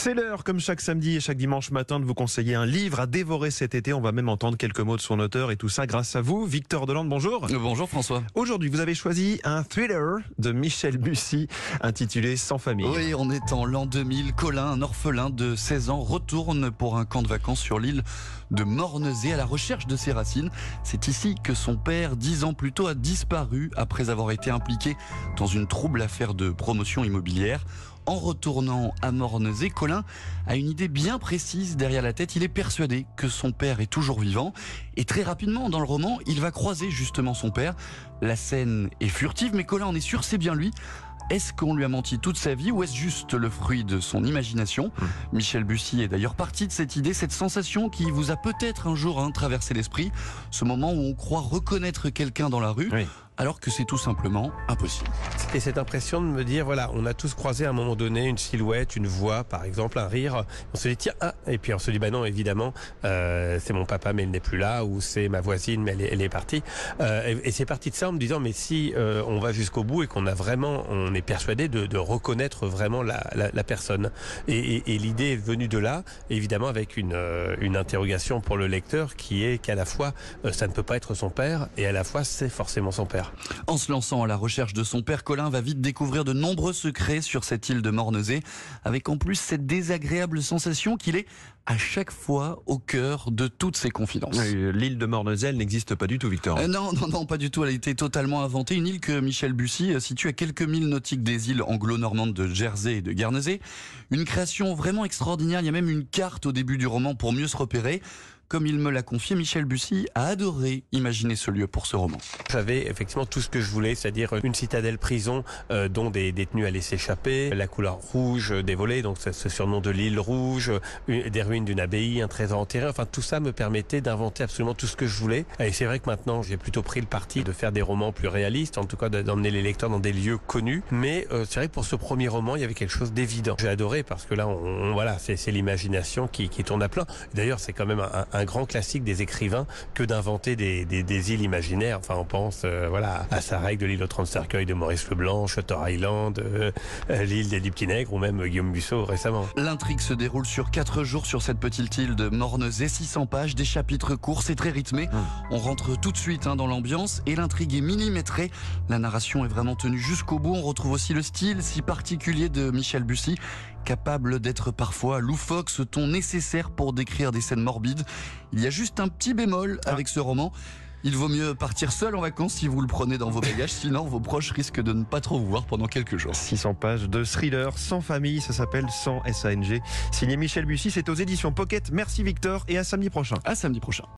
C'est l'heure, comme chaque samedi et chaque dimanche matin, de vous conseiller un livre à dévorer cet été. On va même entendre quelques mots de son auteur et tout ça grâce à vous. Victor Delande, bonjour. Euh, bonjour François. Aujourd'hui, vous avez choisi un thriller de Michel Bussy intitulé Sans famille. Oui, on est en l'an 2000. Colin, un orphelin de 16 ans, retourne pour un camp de vacances sur l'île de Mornezé à la recherche de ses racines. C'est ici que son père, dix ans plus tôt, a disparu après avoir été impliqué dans une trouble affaire de promotion immobilière. En retournant à Mornezé, Colin a une idée bien précise derrière la tête. Il est persuadé que son père est toujours vivant. Et très rapidement, dans le roman, il va croiser justement son père. La scène est furtive, mais Colin en est sûr, c'est bien lui. Est-ce qu'on lui a menti toute sa vie ou est-ce juste le fruit de son imagination? Mmh. Michel Bussy est d'ailleurs parti de cette idée, cette sensation qui vous a peut-être un jour hein, traversé l'esprit, ce moment où on croit reconnaître quelqu'un dans la rue, Oui. alors que c'est tout simplement impossible. C'était cette impression de me dire, voilà, on a tous croisé à un moment donné une silhouette, une voix, par exemple, un rire. On se dit, tiens, ah, et puis on se dit, bah non, évidemment, euh, c'est mon papa, mais il n'est plus là, ou c'est ma voisine, mais elle est, partie. Euh, et et c'est parti de ça en me disant, mais si euh, on va jusqu'au bout et qu'on a vraiment, on est persuadé de, de reconnaître vraiment la, la, la personne. Et, et- et l'idée est venue de là, évidemment, avec une, euh, une interrogation pour le lecteur qui est qu'à la fois, euh, ça ne peut pas être son père, et à la fois, c'est forcément son père. En se lançant à la recherche de son père, Colin va vite découvrir de nombreux secrets sur cette île de Mornezé, avec en plus cette désagréable sensation qu'il est à chaque fois au cœur de toutes ses confidences. L'île de Mornezel n'existe pas du tout, Victor. Euh, non, non, non, pas du tout. Elle a été totalement inventée. Une île que Michel Bussy euh, situe à quelques milles nautiques des îles anglo-normandes de Jersey et de Guernesey. Une création vraiment extraordinaire. Il y a même une carte au début du roman pour mieux se repérer. Comme il me l'a confié, Michel Bussy a adoré imaginer ce lieu pour ce roman. J'avais effectivement tout ce que je voulais, c'est-à-dire une citadelle prison euh, dont des détenus allaient s'échapper, la couleur rouge des volets, donc ce surnom de l'île rouge, des ruines d'une abbaye, un trésor enterré. Enfin, tout ça me permettait d'inventer absolument tout ce que je voulais. Et c'est vrai que maintenant, j'ai plutôt pris le parti de faire des romans plus réalistes, en tout cas de- d'emmener les lecteurs dans des lieux connus. Mais euh, c'est vrai que pour ce premier roman, il y avait quelque chose d'évident. J'ai adoré parce que là, voilà, c'est l'imagination qui, tourne à plein. D'ailleurs, c'est quand même un grand classique des écrivains que d'inventer des, des, des îles imaginaires. Enfin, on pense euh, voilà à Sarek de l'île aux 30 cercueils de Maurice Leblanc, Shutter Island, euh, euh, l'île des petits nègres ou même Guillaume Musso récemment. L'intrigue se déroule sur 4 jours sur cette petite île de Mornezé, 600 pages, des chapitres courts, c'est très rythmé. On rentre tout de suite hein, dans l'ambiance et l'intrigue est millimétrée. La narration est vraiment tenue jusqu'au bout. On retrouve aussi le style si particulier de Michel Bussy, capable d'être parfois loufoque, ce ton nécessaire pour décrire des scènes morbides? Il y a juste un petit bémol avec ce roman. Il vaut mieux partir seul en vacances si vous le prenez dans vos bagages, sinon vos proches risquent de ne pas trop vous voir pendant quelques jours. 600 pages de thriller sans famille, ça s'appelle Sans SANG. Signé Michel Bussy, c'est aux éditions Pocket. Merci Victor et à samedi prochain. À samedi prochain.